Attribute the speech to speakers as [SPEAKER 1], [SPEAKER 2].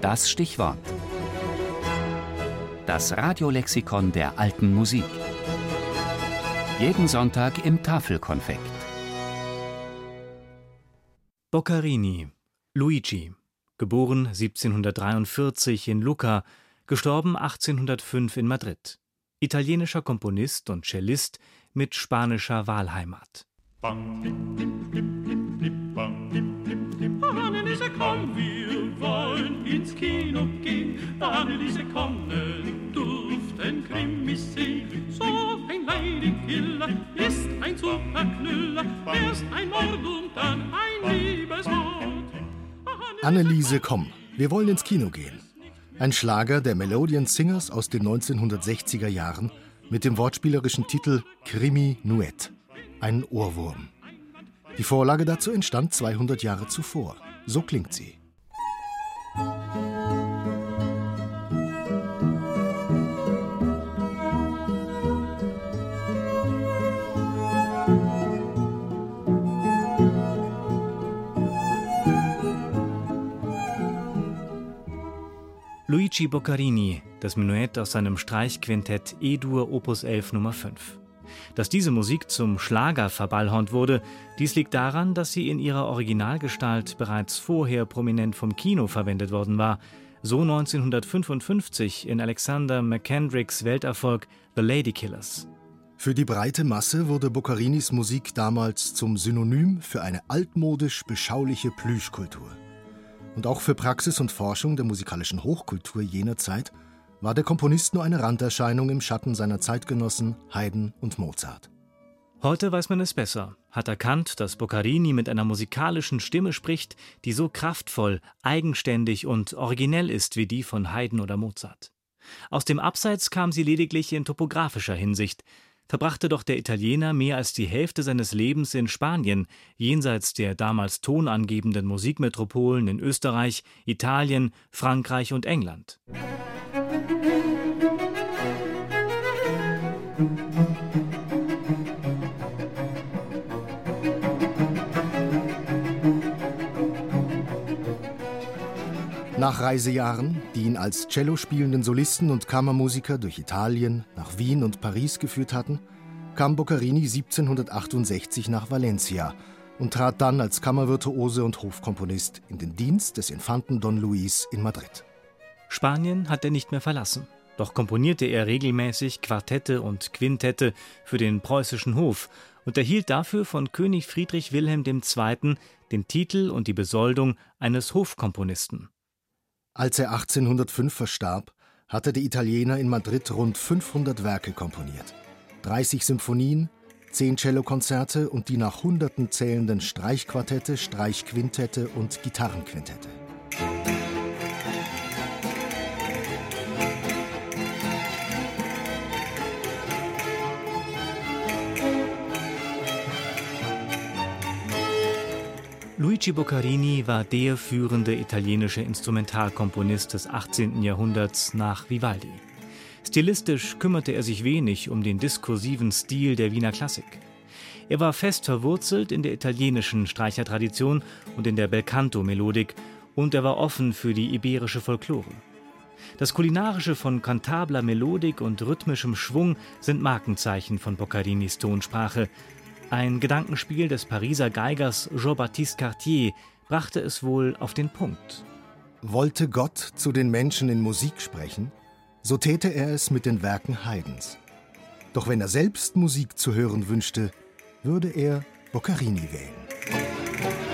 [SPEAKER 1] Das Stichwort. Das Radiolexikon der alten Musik. Jeden Sonntag im Tafelkonfekt.
[SPEAKER 2] Boccarini, Luigi, geboren 1743 in Lucca, gestorben 1805 in Madrid. Italienischer Komponist und Cellist mit spanischer Wahlheimat.
[SPEAKER 3] Anneliese, Kino gehen. Anneliese, komm, ne duften Krimis sehen. So ein Ladykiller ist ein Superknüller. Erst ein Mord und dann ein Liebesmord.
[SPEAKER 4] Anneliese, komm, wir wollen ins Kino gehen. Ein Schlager der Melodian Singers aus den 1960er Jahren mit dem wortspielerischen Titel Krimi Nuet. Ein Ohrwurm. Die Vorlage dazu entstand 200 Jahre zuvor. So klingt sie.
[SPEAKER 2] Luigi Boccarini, das Menuett aus seinem Streichquintett E-Dur Opus 11 Nummer 5. Dass diese Musik zum Schlager verballhornt wurde, dies liegt daran, dass sie in ihrer Originalgestalt bereits vorher prominent vom Kino verwendet worden war, so 1955 in Alexander McKendricks Welterfolg The Ladykillers.
[SPEAKER 4] Für die breite Masse wurde Boccarinis Musik damals zum Synonym für eine altmodisch beschauliche Plüschkultur. Und auch für Praxis und Forschung der musikalischen Hochkultur jener Zeit war der Komponist nur eine Randerscheinung im Schatten seiner Zeitgenossen Haydn und Mozart.
[SPEAKER 2] Heute weiß man es besser, hat erkannt, dass Boccarini mit einer musikalischen Stimme spricht, die so kraftvoll, eigenständig und originell ist wie die von Haydn oder Mozart. Aus dem Abseits kam sie lediglich in topografischer Hinsicht, verbrachte doch der Italiener mehr als die Hälfte seines Lebens in Spanien, jenseits der damals tonangebenden Musikmetropolen in Österreich, Italien, Frankreich und England.
[SPEAKER 4] Nach Reisejahren, die ihn als Cello spielenden Solisten und Kammermusiker durch Italien, nach Wien und Paris geführt hatten, kam Boccarini 1768 nach Valencia und trat dann als Kammervirtuose und Hofkomponist in den Dienst des Infanten Don Luis in Madrid.
[SPEAKER 2] Spanien hat er nicht mehr verlassen. Doch komponierte er regelmäßig Quartette und Quintette für den preußischen Hof und erhielt dafür von König Friedrich Wilhelm II. den Titel und die Besoldung eines Hofkomponisten.
[SPEAKER 4] Als er 1805 verstarb, hatte der Italiener in Madrid rund 500 Werke komponiert. 30 Symphonien, 10 Cellokonzerte und die nach Hunderten zählenden Streichquartette, Streichquintette und Gitarrenquintette.
[SPEAKER 2] Luigi Boccarini war der führende italienische Instrumentalkomponist des 18. Jahrhunderts nach Vivaldi. Stilistisch kümmerte er sich wenig um den diskursiven Stil der Wiener Klassik. Er war fest verwurzelt in der italienischen Streichertradition und in der Belcanto-Melodik und er war offen für die iberische Folklore. Das Kulinarische von kantabler Melodik und rhythmischem Schwung sind Markenzeichen von Boccarinis Tonsprache, ein Gedankenspiel des Pariser Geigers Jean-Baptiste Cartier brachte es wohl auf den Punkt.
[SPEAKER 4] Wollte Gott zu den Menschen in Musik sprechen, so täte er es mit den Werken Haydns. Doch wenn er selbst Musik zu hören wünschte, würde er Boccarini wählen.